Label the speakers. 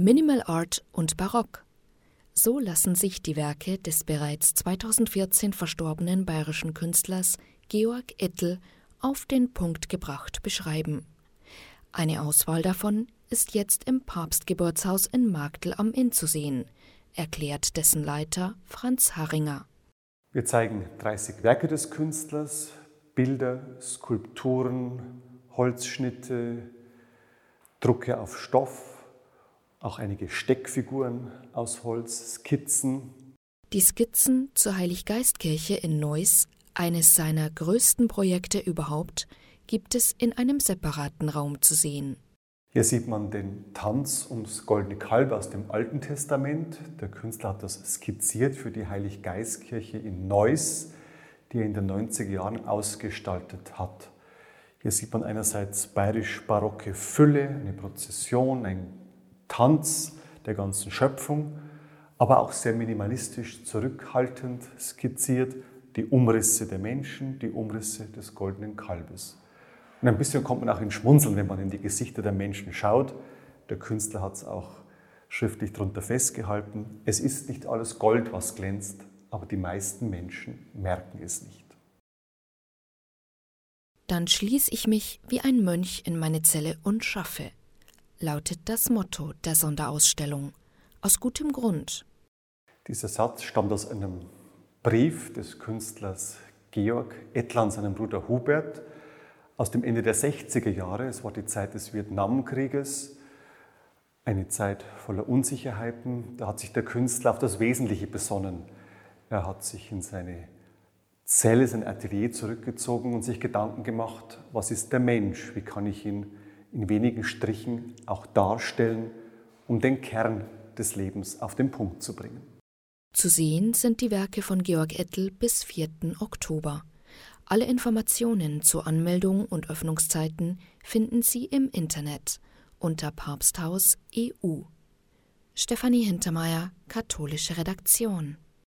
Speaker 1: Minimal Art und Barock. So lassen sich die Werke des bereits 2014 verstorbenen bayerischen Künstlers Georg Ettel auf den Punkt gebracht beschreiben. Eine Auswahl davon ist jetzt im Papstgeburtshaus in Magdel am Inn zu sehen, erklärt dessen Leiter Franz Harringer.
Speaker 2: Wir zeigen 30 Werke des Künstlers, Bilder, Skulpturen, Holzschnitte, Drucke auf Stoff, auch einige Steckfiguren aus Holz, Skizzen.
Speaker 1: Die Skizzen zur Heiliggeistkirche in Neuss, eines seiner größten Projekte überhaupt, gibt es in einem separaten Raum zu sehen.
Speaker 2: Hier sieht man den Tanz ums goldene Kalb aus dem Alten Testament. Der Künstler hat das skizziert für die Heiliggeistkirche in Neuss, die er in den 90er Jahren ausgestaltet hat. Hier sieht man einerseits bayerisch-barocke Fülle, eine Prozession, ein Tanz der ganzen Schöpfung, aber auch sehr minimalistisch zurückhaltend skizziert die Umrisse der Menschen, die Umrisse des goldenen Kalbes. Und ein bisschen kommt man auch in Schmunzeln, wenn man in die Gesichter der Menschen schaut. Der Künstler hat es auch schriftlich darunter festgehalten. Es ist nicht alles Gold, was glänzt, aber die meisten Menschen merken es nicht.
Speaker 1: Dann schließe ich mich wie ein Mönch in meine Zelle und schaffe lautet das Motto der Sonderausstellung. Aus gutem Grund.
Speaker 2: Dieser Satz stammt aus einem Brief des Künstlers Georg Ettler an seinen Bruder Hubert aus dem Ende der 60er Jahre. Es war die Zeit des Vietnamkrieges, eine Zeit voller Unsicherheiten. Da hat sich der Künstler auf das Wesentliche besonnen. Er hat sich in seine Zelle, sein Atelier zurückgezogen und sich Gedanken gemacht, was ist der Mensch, wie kann ich ihn in wenigen Strichen auch darstellen, um den Kern des Lebens auf den Punkt zu bringen.
Speaker 1: Zu sehen sind die Werke von Georg Ettel bis 4. Oktober. Alle Informationen zur Anmeldung und Öffnungszeiten finden Sie im Internet unter Papsthaus EU. Stefanie Hintermeier, katholische Redaktion.